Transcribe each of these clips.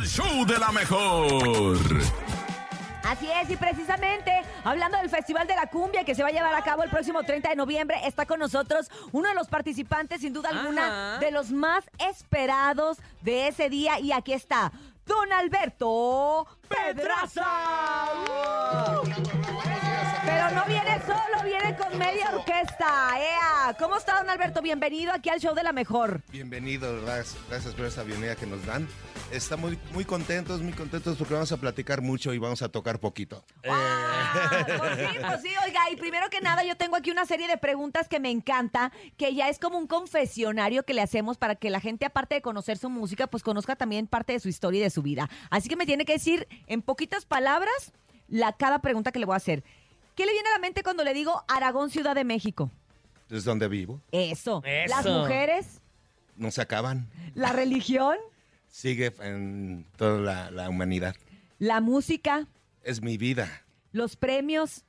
el show de la mejor. Así es, y precisamente hablando del Festival de la Cumbia que se va a llevar a cabo el próximo 30 de noviembre, está con nosotros uno de los participantes, sin duda alguna, Ajá. de los más esperados de ese día. Y aquí está, Don Alberto Pedraza. ¡Uh! Pero no viene solo, viene con media orquesta. ¡Ea! ¿Cómo está, Don Alberto? Bienvenido aquí al show de la mejor. Bienvenido, gracias, gracias por esa bienvenida que nos dan. Estamos muy, muy contentos, muy contentos porque vamos a platicar mucho y vamos a tocar poquito. Ah, pues sí, pues sí, oiga, y primero que nada yo tengo aquí una serie de preguntas que me encanta, que ya es como un confesionario que le hacemos para que la gente, aparte de conocer su música, pues conozca también parte de su historia y de su vida. Así que me tiene que decir en poquitas palabras la, cada pregunta que le voy a hacer. ¿Qué le viene a la mente cuando le digo Aragón, Ciudad de México? Es donde vivo, Eso. Eso. Las mujeres, no se acaban, la religión, sigue en toda la, la humanidad. la música, Es mi vida, los premios.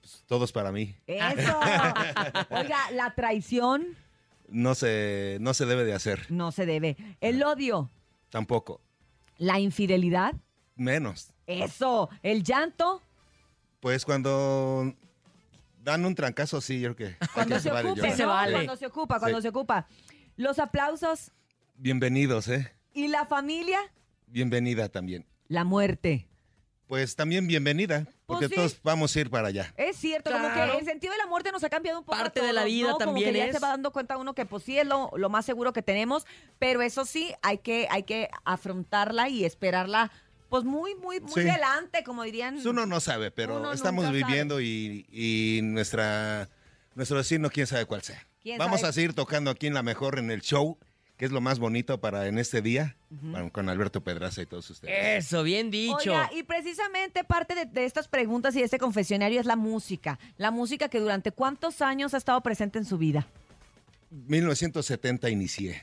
pues, todos para mí. Eso. Oiga, la traición No se, no se debe de hacer, no se debe. El odio, tampoco, la infidelidad. menos. Eso, el llanto, Pues cuando dan un trancazo, sí, yo creo que... cuando que se vale, ocupe, yo- Sí se vale. Cuando se ocupa, cuando Sí. se ocupa. Los aplausos Bienvenidos, ¿eh? y la familia, Bienvenida también. la muerte. Pues también bienvenida, porque Pues sí. todos vamos a ir para allá. Es cierto, como Claro. que el sentido de la muerte nos ha cambiado un poco. Parte de la vida ¿no? Como también que ya es. se va dando cuenta uno que pues sí es lo, lo más seguro que tenemos, pero eso sí, hay que, hay que afrontarla y esperarla pues muy, muy, muy Sí. delante, como dirían. Pues uno no sabe, pero Uno estamos viviendo y, y nuestra nuestro destino, quién sabe cuál sea. ¿Quién Vamos sabe? a seguir tocando aquí en La Mejor, en el show, que es lo más bonito para en este día, con- con Alberto Pedraza y todos ustedes. Eso, bien dicho. Oiga, y precisamente parte de, de estas preguntas y de este confesionario es la música. La música que durante cuántos años ha estado presente en su vida. 1970 inicié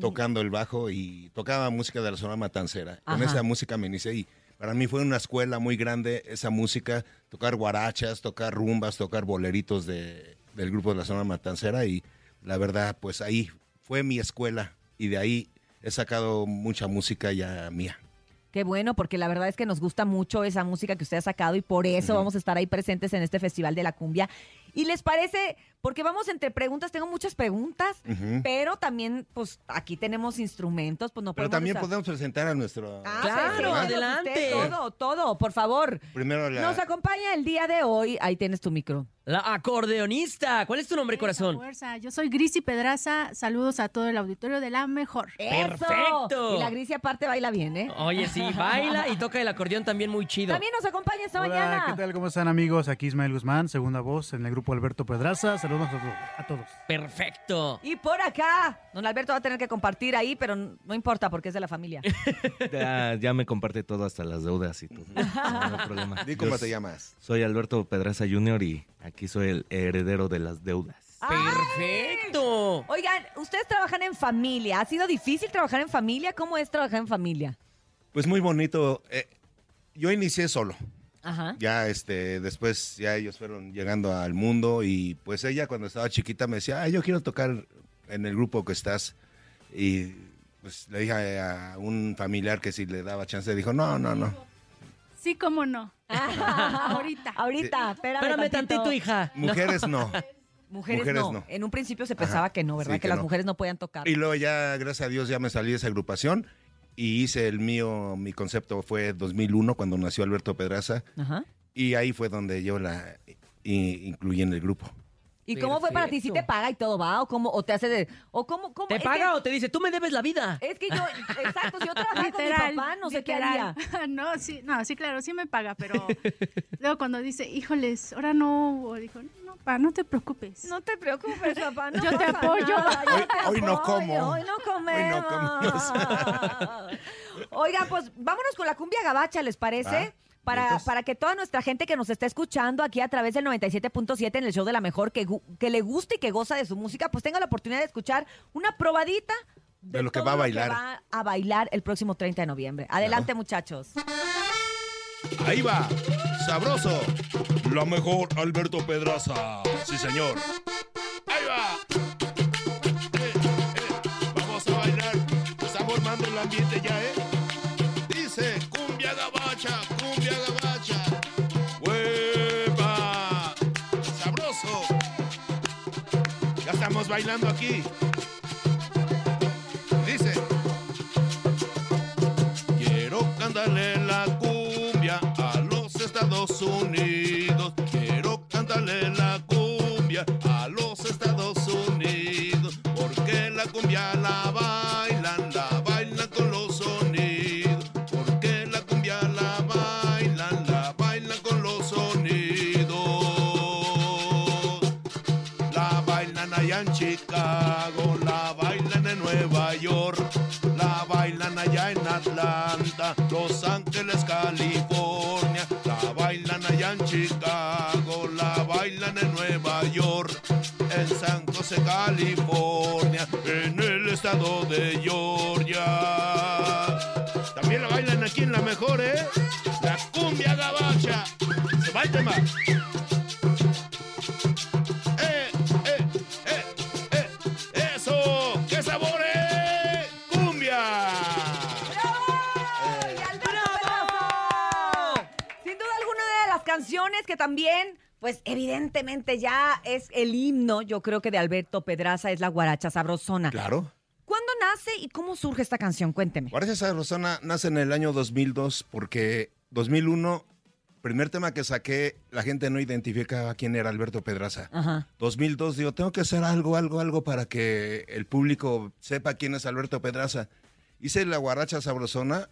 tocando el bajo y tocaba música de la zona matancera. Con esa música me inicié y para mí fue una escuela muy grande esa música, tocar guarachas, tocar rumbas, tocar boleritos de, del grupo de la zona matancera y la verdad, pues ahí fue mi escuela y de ahí he sacado mucha música ya mía. Qué bueno, porque la verdad es que nos gusta mucho esa música que usted ha sacado y por eso vamos a estar ahí presentes en este Festival de la Cumbia. ¿Y les parece? Porque vamos entre preguntas, tengo muchas preguntas, pero también, pues aquí tenemos instrumentos, pues no Pero podemos también usar- podemos presentar a nuestro... Ah, Claro, adelante. usted todo, todo, por favor. Primero la... Nos acompaña el día de hoy. Ahí tienes tu micro. La acordeonista. ¿Cuál es tu nombre, corazón? Fuerza. Yo soy Grisi Pedraza. Saludos a todo el auditorio de la mejor. ¡Eso! Perfecto. Y la Grisia aparte baila bien, ¿eh? Oye, sí, baila y toca el acordeón también muy chido. También nos acompaña esta Hola, mañana. ¿qué tal? ¿Cómo están amigos? Aquí Ismael Guzmán, segunda voz en el grupo Alberto Pedraza. Saludos a todos. a todos. Perfecto. Y por acá, don Alberto va a tener que compartir ahí, pero no importa porque es de la familia. Ya, ya me comparte todo, hasta las deudas y todo. No, no hay problema. Di cómo Yo te llamas. Soy Alberto Pedraza Jr. y aquí soy el heredero de las deudas. Perfecto. Oigan, ustedes trabajan en familia. ¿Ha sido difícil trabajar en familia? ¿Cómo es trabajar en familia? Pues muy bonito. eh, yo inicié solo. Ajá. ya este después ya ellos fueron llegando al mundo y pues ella cuando estaba chiquita me decía, "Ah, yo quiero tocar en el grupo que estás." Y pues le dije a un familiar que si le daba chance, dijo, "No, no, no. Sí, cómo no. Ahorita. Ahorita, espérame, Espérame tantito, hija. Mujeres no." Mujeres, Mujeres no. no. En un principio se pensaba Ajá. que no, ¿verdad? Sí, que, que las no. mujeres no podían tocar. Y luego ya gracias a Dios ya me salí de esa agrupación y hice el mío, mi concepto fue 2001 cuando nació Alberto Pedraza Ajá. y ahí fue donde yo la incluí en el grupo. ¿Y cómo fue para ti? ¿Sí te paga y todo va? ¿O cómo? ¿O te hace de.? ¿O cómo? cómo? ¿Te Es paga que- o te dice, tú me debes la vida? Es que yo, exacto, si yo trabajara con mi papá, no sé qué literal. haría. No, sí, no, sí, claro, sí me paga, pero luego cuando dice, híjoles, ahora no, o dijo, no, pa, no te preocupes. No te preocupes, papá. No Yo te pasa apoyo. nada, yo Hoy- te hoy no apoyo, como. Hoy no comemos. Hoy no comemos. Oigan, pues vámonos con la cumbia gabacha, ¿les parece? Para, para que toda nuestra gente que nos está escuchando aquí a través del 97.7 en el show de la mejor, que, que le guste y que goza de su música, pues tenga la oportunidad de escuchar una probadita De lo que todo va a bailar. va a bailar el próximo 30 de noviembre. Adelante, muchachos. Ahí va, sabroso. La mejor Alberto Pedraza. Sí, señor. Ahí va. Eh, eh, Vamos a bailar. Está formando el ambiente ya, ¿eh? Estamos bailando aquí. Dice. Quiero cantarle en Chicago, la bailan en Nueva York, la bailan allá en Atlanta, Los Ángeles, California, la bailan allá en Chicago, la bailan en Nueva York, en San José, California, en el estado de Georgia. También la bailan aquí en la mejor, ¿eh? La cumbia gabacha. Se va el que también, pues evidentemente ya es el himno, yo creo que de Alberto Pedraza es la guaracha sabrosona. Claro. ¿Cuándo nace y cómo surge esta canción? Cuénteme. Guaracha Sabrosona nace en el año 2002 porque 2001, primer tema que saqué, la gente no identificaba quién era Alberto Pedraza. Ajá. 2002 digo, tengo que hacer algo, algo, algo para que el público sepa quién es Alberto Pedraza. Hice la guaracha sabrosona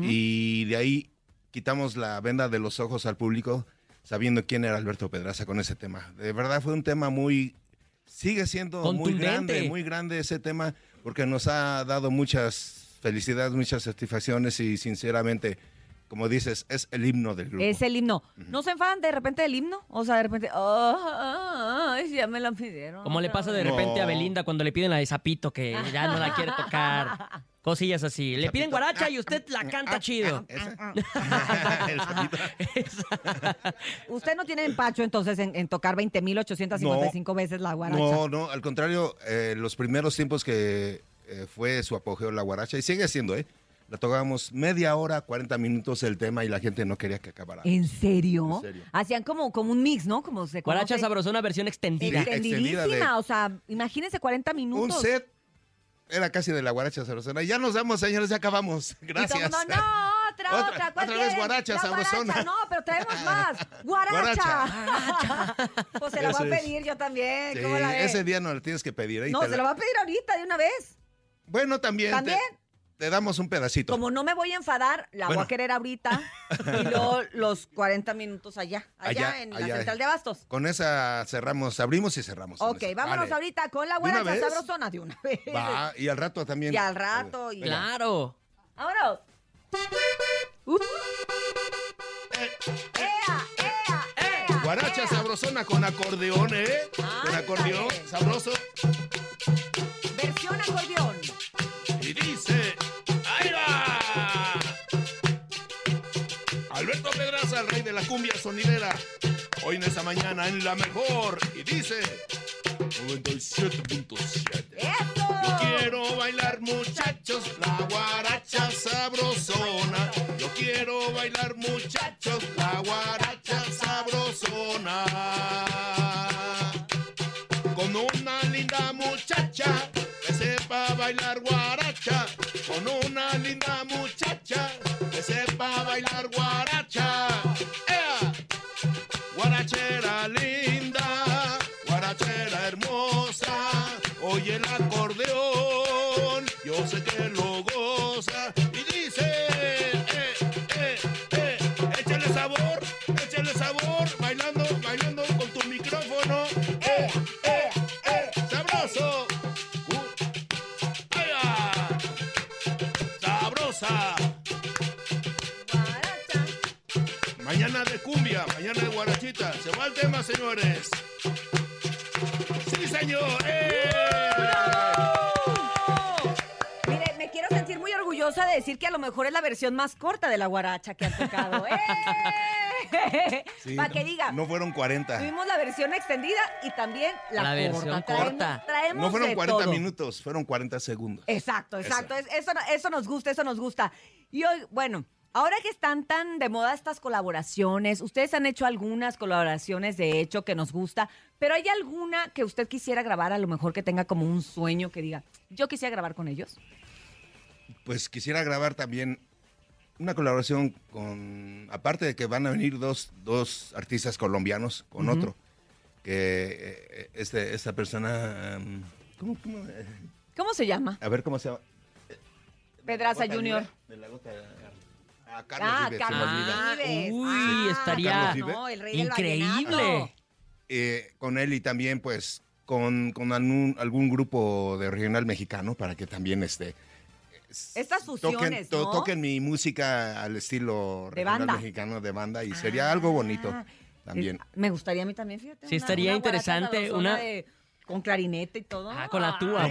y de ahí quitamos la venda de los ojos al público sabiendo quién era Alberto Pedraza con ese tema. De verdad fue un tema muy, sigue siendo muy grande, muy grande ese tema porque nos ha dado muchas felicidades, muchas satisfacciones y sinceramente, como dices, es el himno del grupo. Es el himno. ¿No se enfadan de repente del himno? O sea, de repente, "Ah, ay, ya me la pidieron. Como le pasa de No. repente a Belinda cuando le piden la de Zapito, que ya no la quiere tocar. Cosillas así. Le piden guaracha y usted la canta chido. ¿Esa? El sapito. Usted no tiene empacho entonces en, en tocar 20.855 veces la guaracha. No, no, al contrario, eh, los primeros tiempos que eh, fue su apogeo la guaracha, y sigue siendo, ¿eh? La tocábamos media hora, 40 minutos el tema y la gente no quería que acabara. ¿En serio? En serio. Hacían como, como un mix, ¿no? Como se Guaracha sabrosona versión extendida. Sí. Extendidísima, extendida de- o sea, imagínense 40 Un minutos. set era casi de la guaracha sabrosona. Ya nos damos, señores, ya acabamos. Y todo Gracias. mundo, no, otra, Otra- otra. ¿cuál otra vez guaracha sabrosona. guaracha, No, pero traemos más. Guaracha. Guaracha. Pues se la voy a Eso es. pedir yo también. Sí, ¿Cómo la ve? ese día no la tienes que pedir. Y No, se la- la voy a pedir ahorita de una vez. Bueno, también. ¿También? Te, damos un pedacito. Como no me voy a enfadar, la voy a querer ahorita. y luego los 40 minutos allá. Allá, Allá, en la central de Abastos. Con esa cerramos, abrimos y cerramos. Ok, vámonos Vale. ahorita con la ¿De una guaracha vez? sabrosona de una vez. Va, y al rato también. Y al rato. Y... Claro. ¡Vámonos! Uh. ¡Ea, ea, ea, Guaracha ea! sabrosona con acordeón, ¿eh? Con acordeón, sabroso. Versión acordeón. La cumbia sonidera. Hoy en esta mañana en la mejor. Y dice, 97.7. ¡Eso! Yo quiero bailar muchachos la guaracha sabrosona. Yo quiero bailar muchachos la guaracha sabrosona. Con una linda muchacha que sepa bailar guaracha. Con una linda muchacha Guaracha. Mañana de cumbia, mañana de guarachita. Se va el tema, señores. Sí, señor. ¡Eh! Mire, me quiero sentir muy orgullosa de decir que a lo mejor es la versión más corta de la guaracha que han tocado. ¡Eh! Sí, Para no- que diga. No fueron 40. Tuvimos la versión extendida y también la, La corta. versión Traemos- corta. Traemos No fueron de 40 todo. minutos, fueron 40 segundos. Exacto, exacto. Es- Eso, eso nos gusta, eso nos gusta. Y hoy, bueno, Ahora que están tan de moda estas colaboraciones, ustedes han hecho algunas colaboraciones de hecho que nos gusta, pero ¿hay alguna que usted quisiera grabar a lo mejor que tenga como un sueño que diga, yo quisiera grabar con ellos? Pues quisiera grabar también una colaboración con, aparte de que van a venir dos, dos artistas colombianos con otro, que eh, este, esta persona, um, ¿cómo, cómo, eh? ¿Cómo se llama? a ver cómo se llama? Pedraza Junior. De la gota, ah, Carlos Ah, Vives, Carlos Vives. Vives. Uy, Ah, estaría Carlos Vives. no, el rey del increíble. Eh, con él y también pues con, con algún, algún grupo de regional mexicano para que también este Estas fusiones, toquen, to- ¿no? toquen mi música al estilo De banda. mexicano de banda y sería algo bonito Ah, también. eh, Me gustaría a mí también, fíjate. Sí, una- estaría una interesante, una- de- con clarinete y todo. Ah, con la tuba.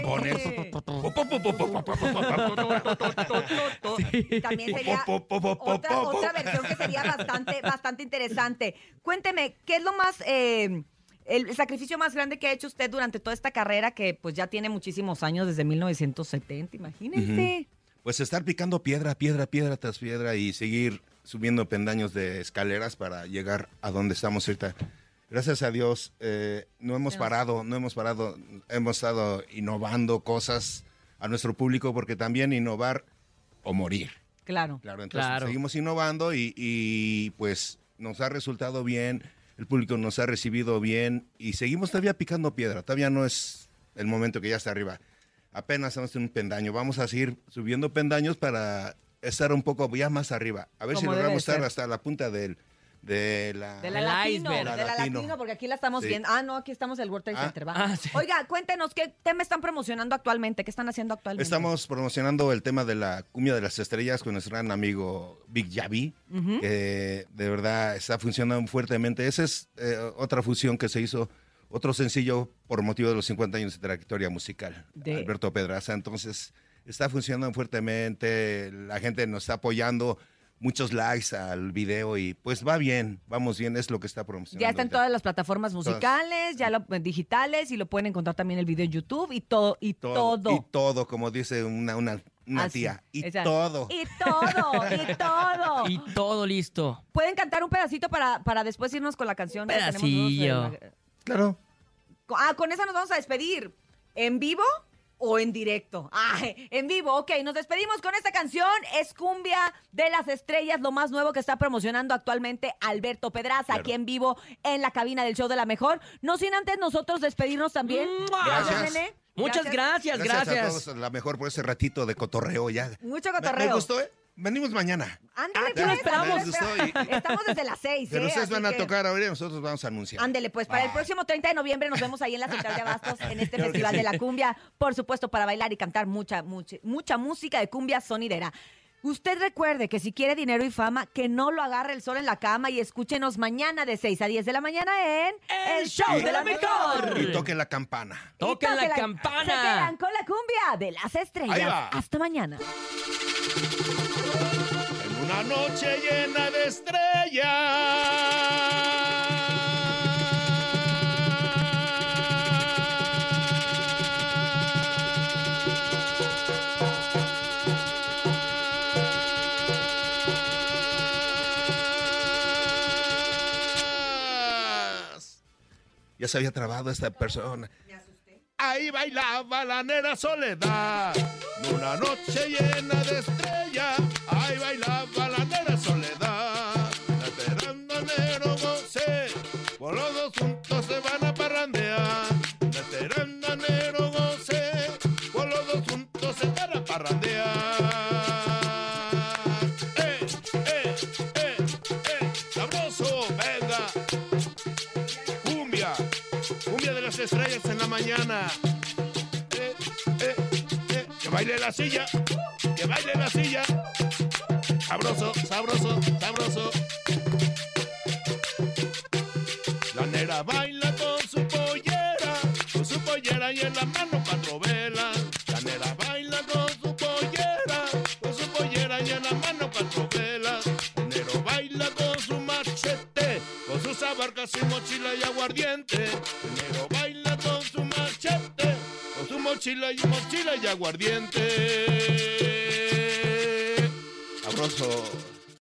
Y También sería otra, otra versión que sería bastante, bastante interesante. Cuénteme, ¿qué es lo más, eh, el sacrificio más grande que ha hecho usted durante toda esta carrera que pues ya tiene muchísimos años, desde 1970, imagínense. Pues estar picando piedra, piedra, piedra tras piedra y seguir subiendo pendaños de escaleras para llegar a donde estamos ahorita. Gracias a Dios, eh, no hemos parado, no hemos parado, hemos estado innovando cosas a nuestro público porque también innovar o morir. Claro. Claro, entonces Claro. seguimos innovando y, y, pues nos ha resultado bien, el público nos ha recibido bien y seguimos todavía picando piedra, todavía no es el momento que ya está arriba, apenas estamos en un pendaño, vamos a seguir subiendo pendaños para estar un poco ya más arriba, a ver si logramos estar hasta la punta del, de la... De la latino, iceberg. de la La Latino. latino, porque aquí la estamos Sí. viendo. Ah, no, aquí estamos el World Trade Ah. Center, ¿va? Ah, sí. Oiga, cuéntenos, ¿qué tema están promocionando actualmente? ¿Qué están haciendo actualmente? Estamos promocionando el tema de la cumbia de las estrellas con nuestro gran amigo Big Yavi, que de verdad está funcionando fuertemente. Esa es eh, otra fusión que se hizo, otro sencillo por motivo de los 50 años de trayectoria musical, De- Alberto Pedraza. Entonces, está funcionando fuertemente, la gente nos está apoyando, muchos likes al video y pues va bien, vamos bien, es lo que está promocionando. Ya está en ahorita. todas las plataformas musicales, ya lo, digitales, y lo pueden encontrar también el video en YouTube y todo, y todo. Y todo, como dice una, una, una Así, tía. Y esa- todo. Y todo, y todo. Y todo listo. Pueden cantar un pedacito para, para después irnos con la canción. Pedacillo. eh, Claro. Ah, con esa nos vamos a despedir. ¿En vivo o en directo? Ah, en vivo, ok. Nos despedimos con esta canción. Es Cumbia de las Estrellas, lo más nuevo que está promocionando actualmente Alberto Pedraza, Claro. aquí en vivo en la cabina del show de la mejor. No sin antes nosotros despedirnos también. Gracias. Muchas gracias, gracias. Gracias, a todos, la mejor por ese ratito de cotorreo ya. Mucho Me- Me, cotorreo. gustó, ¿eh? Venimos mañana. Ándale, lo pues, esperamos. Estamos desde las seis, Pero ¿eh? ustedes Así van a que- tocar ahora y nosotros vamos a anunciar. Ándele, pues para el Ah. próximo 30 de noviembre nos vemos ahí en la Central de Abastos en este Festival sí. de la Cumbia. Por supuesto, para bailar y cantar mucha, mucha, mucha música de cumbia sonidera. Usted recuerde que si quiere dinero y fama, que no lo agarre el sol en la cama y escúchenos mañana de 6 a 10 de la mañana en El show de la mejor. Y toque la campana. Toquen la toque Se campana. quedan con la cumbia de las Ahí estrellas. va. Hasta mañana. Una noche llena de estrellas. Ya se había trabado esta persona. Ahí bailaba la nera soledad. Una noche llena de estrellas. Ahí bailaba Por los dos juntos se van a parrandear. Esperando enero goce. Por los dos juntos se van a parrandear. ¡Eh, eh, eh, eh! ¡Sabroso! ¡Venga! Cumbia, cumbia de las estrellas en la mañana. Eh, eh, eh, que baile la silla, Baila con su pollera, con su pollera y en la mano cuatro velas. La baila con su pollera, con su pollera y en la mano cuatro velas. Baila con su machete, con sus abarcas y mochila y aguardiente. El negro baila con su machete, con su mochila y mochila y aguardiente.